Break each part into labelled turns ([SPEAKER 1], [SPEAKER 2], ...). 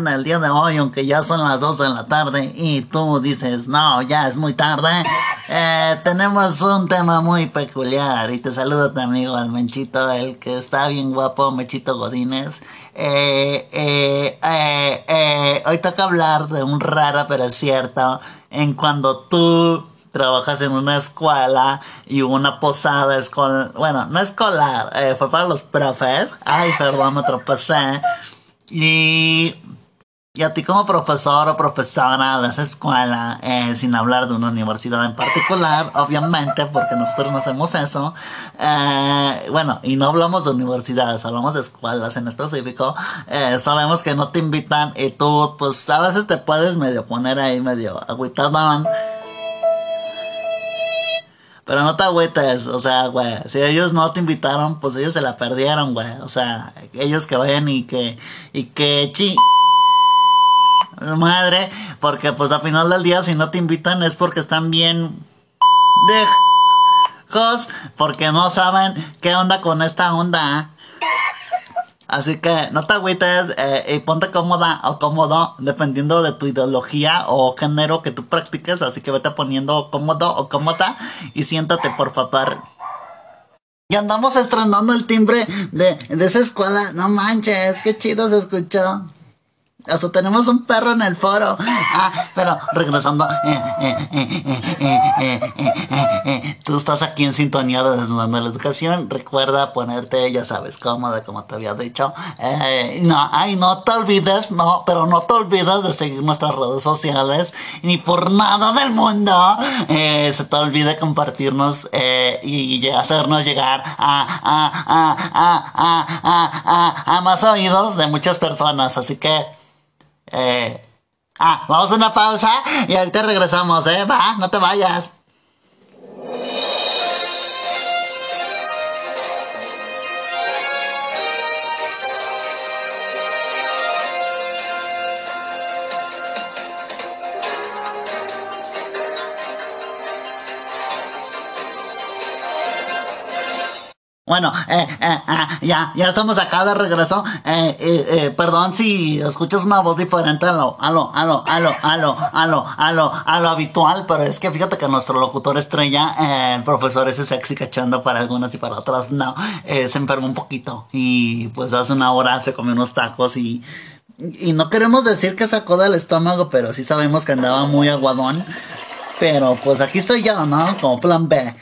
[SPEAKER 1] en el día de hoy, aunque ya son las 12 de la tarde y tú dices, no, ya es muy tarde, eh, tenemos un tema muy peculiar y te saludo tu amigo el Menchito, el que está bien guapo, Mechito Godínez. Eh, eh, eh, hoy toca hablar de un raro pero cierto en cuando tú trabajas en una escuela y una posada escolar, bueno, no escolar, fue para los profes. Ay, perdón, me tropecé. Y, y a ti como profesor o profesora de esa escuela, eh, sin hablar de una universidad en particular, obviamente, porque nosotros no hacemos eso, eh, bueno, y no hablamos de universidades, hablamos de escuelas en específico, eh, sabemos que no te invitan y tú, pues a veces te puedes medio poner ahí medio agüitadón. Pero no te agüites, o sea, güey, si ellos no te invitaron, pues ellos se la perdieron, güey. O sea, ellos que vayan y que, y que chi... Madre, porque pues al final del día si no te invitan es porque están bien... De... porque no saben qué onda con esta onda. Así que no te agüites eh, y ponte cómoda o cómodo dependiendo de tu ideología o género que tú practiques. Así que vete poniendo cómodo o cómoda y siéntate por favor. Y andamos estrenando el timbre de, de esa escuela. No manches, qué chido se escuchó. Hasta tenemos un perro en el foro. Ah, pero regresando. Eh, eh, eh, Tú estás aquí en sintonía de Desnudando la Educación. Recuerda ponerte, ya sabes, cómoda, como te había dicho. no, ay, no te olvides, no, pero no te olvides de seguir nuestras redes sociales. Ni por nada del mundo se te olvide compartirnos y, y, hacernos llegar a, a, a, a, a, a, a más oídos de muchas personas. Así que. Eh, ah, vamos a una pausa y ahorita regresamos, ¿eh? Va, no te vayas. Bueno, eh, eh, ah, ya, ya estamos acá de regreso. Eh, eh, eh, perdón si escuchas una voz diferente a lo, a lo, a lo, a lo, a lo, a lo, a lo, a lo habitual, pero es que fíjate que nuestro locutor estrella, eh, el profesor ese sexy cachando para algunas y para otras, no, eh, se enfermó un poquito y pues hace una hora se comió unos tacos y y no queremos decir que sacó del estómago, pero sí sabemos que andaba muy aguadón. Pero pues aquí estoy yo, ¿no? Como plan B.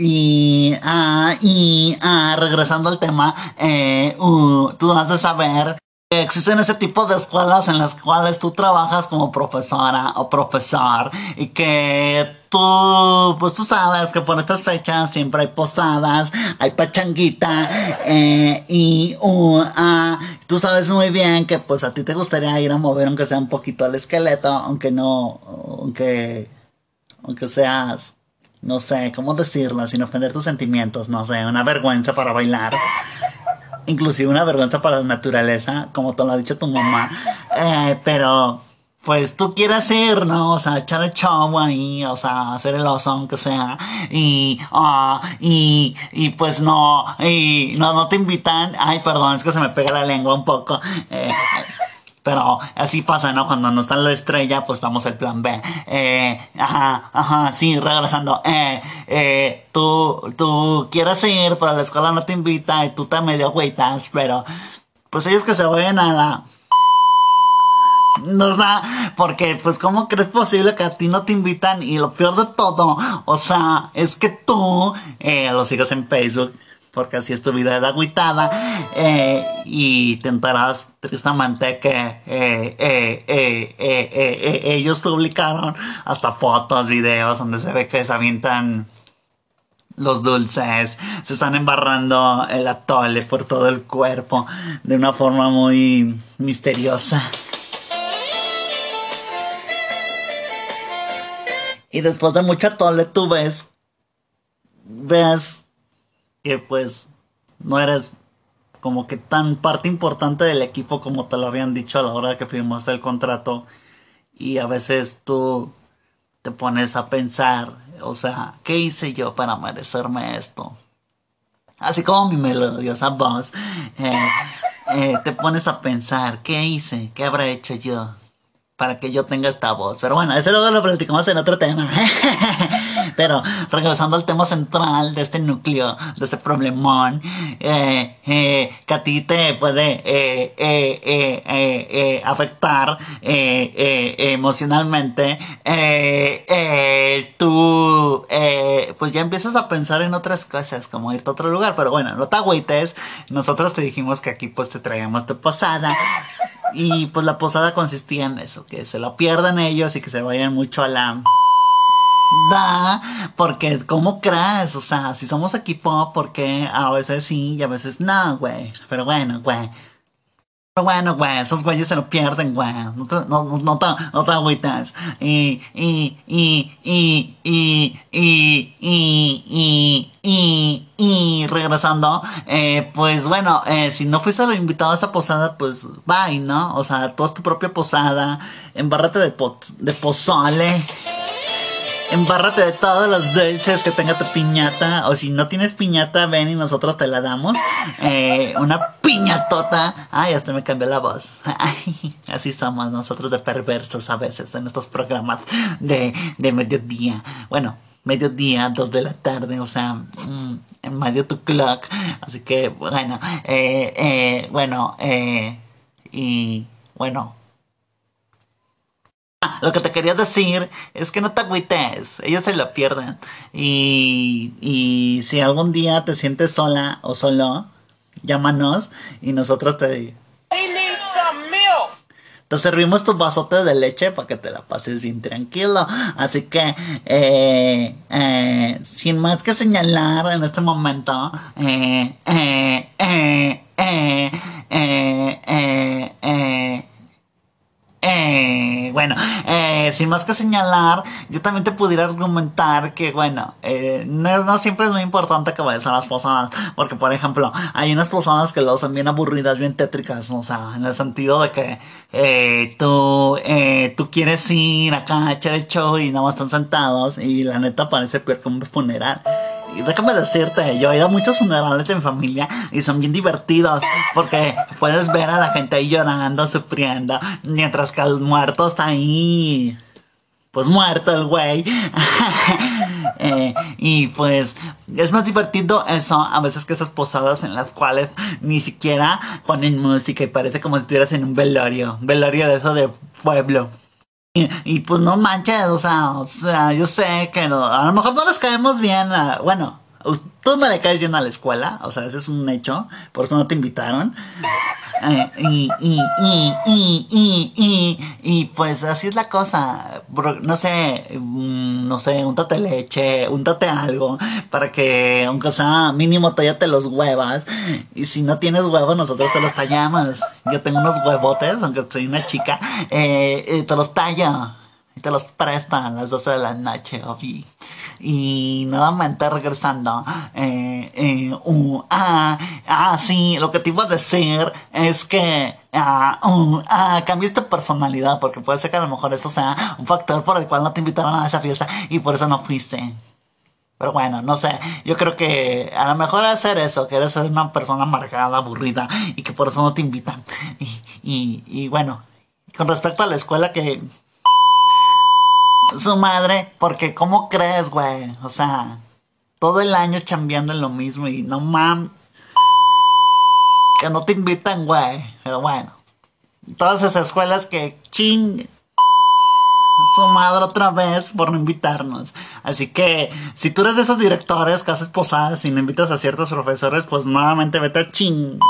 [SPEAKER 1] Y, ah, y ah, regresando al tema, eh, uh, tú has de saber que existen ese tipo de escuelas en las cuales tú trabajas como profesora o profesor y que tú, pues tú sabes que por estas fechas siempre hay posadas, hay pachanguita eh, y uh, ah, tú sabes muy bien que pues a ti te gustaría ir a mover aunque sea un poquito el esqueleto, aunque no, aunque, aunque seas no sé cómo decirlo sin ofender tus sentimientos, no sé, una vergüenza para bailar. Inclusive una vergüenza para la naturaleza, como te lo ha dicho tu mamá. Eh, pero, pues tú quieres ir, ¿no? O sea, echar el show ahí, o sea, hacer el oso, aunque sea. Y, ah, y, y pues no, y no, no te invitan. Ay, perdón, es que se me pega la lengua un poco. Eh, pero así pasa, ¿no? Cuando no está la estrella, pues vamos al plan B. Eh, ajá, ajá, sí, regresando. Eh, eh, tú, tú quieres ir, pero la escuela no te invita y tú te medio agüitas, pero pues ellos que se vayan a la... No da, porque pues cómo crees posible que a ti no te invitan y lo peor de todo, o sea, es que tú eh, lo sigas en Facebook porque así es tu vida de agüitada eh, y te enterarás tristemente que eh, eh, ellos publicaron hasta fotos, videos donde se ve que se avientan los dulces, se están embarrando el atole por todo el cuerpo de una forma muy misteriosa. Y después de mucho atole tú ves, ves que pues no eres como que tan parte importante del equipo como te lo habían dicho a la hora que firmaste el contrato y a veces tú te pones a pensar, o sea, ¿qué hice yo para merecerme esto? Así como mi melodiosa voz. Eh, eh, te pones a pensar, ¿qué hice? ¿Qué habrá hecho yo? Para que yo tenga esta voz. Pero bueno, eso luego lo platicamos en otro tema. Pero regresando al tema central de este núcleo, de este problemón, eh, eh, que a ti te puede afectar emocionalmente, tú pues ya empiezas a pensar en otras cosas, como irte a otro lugar. Pero bueno, no te agüites. Nosotros te dijimos que aquí pues te traíamos tu posada. Y pues la posada consistía en eso, que se lo pierdan ellos y que se vayan mucho a la da, porque ¿cómo crees? O sea, si somos equipo, porque a veces sí y a veces no, güey. Pero bueno, güey. Pero bueno, güey, esos güeyes se lo pierden, güey. No te, no, no, no te agüitas. Y, y, y, y, y, y, y, y, y, regresando, eh, pues bueno, eh, si no fuiste invitado a esa posada, pues bye, ¿no? O sea, tú haz tu propia posada, embárrate de, pot, de pozole. Embárrate de todos los dulces que tenga tu piñata. O si no tienes piñata, ven y nosotros te la damos. Eh, una piñatota. Ay, hasta me cambió la voz. así somos nosotros de perversos a veces en estos programas de, de mediodía. Bueno, mediodía, dos de la tarde, o sea, mm, en medio tu clock. Así que, bueno, eh, eh, bueno, eh, y bueno, lo que te quería decir es que no te agüites, ellos se lo pierden. Y, y si algún día te sientes sola o solo, llámanos y nosotros te... Te servimos tu vasote de leche para que te la pases bien tranquilo. Así que, eh, eh, sin más que señalar en este momento, eh, eh, eh, eh, eh, eh, eh eh, bueno, eh, sin más que señalar, yo también te pudiera argumentar que, bueno, eh, no, siempre es muy importante que vayas a las posadas, porque, por ejemplo, hay unas posadas que luego son bien aburridas, bien tétricas, o sea, en el sentido de que eh, tú, eh, tú quieres ir acá a echar el show y nada más están sentados y la neta parece peor que un funeral. Y déjame decirte, yo he ido a muchos funerales en familia y son bien divertidos porque puedes ver a la gente ahí llorando, sufriendo, mientras que el muerto está ahí. Pues muerto el güey. Eh, y pues es más divertido eso a veces que esas posadas en las cuales ni siquiera ponen música y parece como si estuvieras en un velorio. Velorio de eso de pueblo. Y, pues no manches, o sea, o sea, yo sé que a lo mejor no les caemos bien, bueno, tú no le caes bien a la escuela, o sea, ese es un hecho, por eso no te invitaron. Eh, y, y, y, y, y, pues así es la cosa. No sé, mm, no sé, untate leche, untate algo para que, aunque sea mínimo, tallate los huevas. Y si no tienes huevos, nosotros te los tallamos. Yo tengo unos huevotes, aunque soy una chica, eh te los tallo. Y te los prestan a las 12 de la noche, obvio. Y nuevamente regresando. Eh, eh, uh, ah, sí, lo que te iba a decir es que ah, uh, ah, cambiaste personalidad, porque puede ser que a lo mejor eso sea un factor por el cual no te invitaron a esa fiesta y por eso no fuiste. Pero bueno, no sé, yo creo que a lo mejor hacer eso, que eres una persona amargada, aburrida y que por eso no te invitan. Y, y bueno, con respecto a la escuela que su madre, porque ¿cómo crees, güey? O sea, todo el año chambeando en lo mismo y no mames. Que no te invitan, güey. Pero bueno. Todas esas escuelas que ching. Su madre otra vez por no invitarnos. Así que, si tú eres de esos directores que haces posadas y no invitas a ciertos profesores, pues nuevamente vete a ching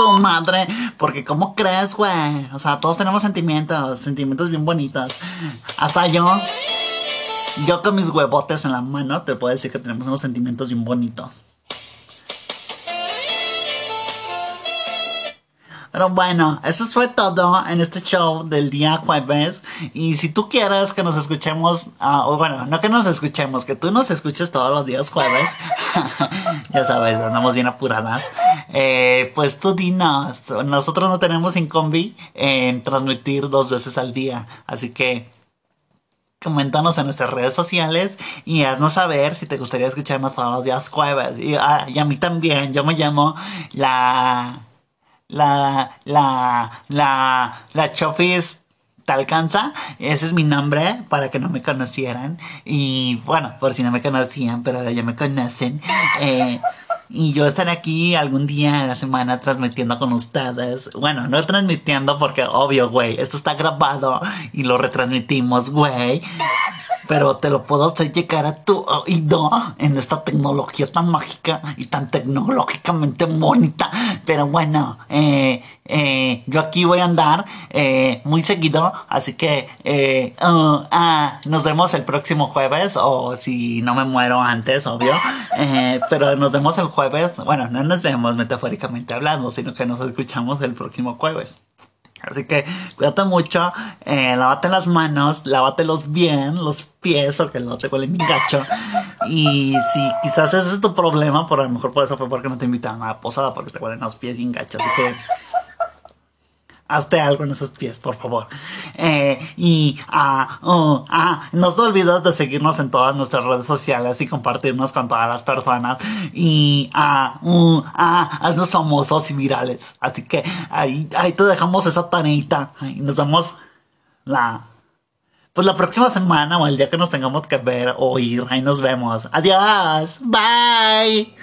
[SPEAKER 1] tu madre. Porque, ¿cómo crees, güey? O sea, todos tenemos sentimientos, sentimientos bien bonitos. Hasta yo, yo con mis huevotes en la mano, te puedo decir que tenemos unos sentimientos bien bonitos. Pero bueno, eso fue todo en este show del día jueves. Y si tú quieres que nos escuchemos, uh, o bueno, no que nos escuchemos, que tú nos escuches todos los días jueves, ya sabes, andamos bien apuradas. Eh, pues tú dinos, nosotros no tenemos incombi en transmitir dos veces al día. Así que coméntanos en nuestras redes sociales y haznos saber si te gustaría escucharnos todos los días jueves. Y, ah, y a mí también, yo me llamo la la, la, la, la Chofis te alcanza. Ese es mi nombre para que no me conocieran. Y bueno, por si no me conocían, pero ahora ya me conocen. Eh, y yo estaré aquí algún día de la semana transmitiendo con ustedes. Bueno, no transmitiendo porque obvio, güey, esto está grabado y lo retransmitimos, güey pero te lo puedo hacer llegar a tu oído en esta tecnología tan mágica y tan tecnológicamente bonita. Pero bueno, eh, eh, yo aquí voy a andar eh, muy seguido, así que uh, ah, nos vemos el próximo jueves o si no me muero antes, obvio. pero nos vemos el jueves, bueno, no nos vemos metafóricamente hablando, sino que nos escuchamos el próximo jueves. Así que cuídate mucho, eh, lávate las manos, lávatelos bien, los pies, porque no te huele mi gacho. Y si quizás ese es tu problema, por a lo mejor por eso fue porque no te invitaron a la posada, porque te huelen los pies bien gachos. Así que hazte algo en esos pies, por favor. Eh, y ah, oh, ah, no te olvides de seguirnos en todas nuestras redes sociales y compartirnos con todas las personas. Y ah, uh, ah, haznos famosos y virales. Así que ahí, ahí te dejamos esa tareita. Y nos vemos la. Pues la próxima semana o el día que nos tengamos que ver o ir. Ahí nos vemos. Adiós. Bye.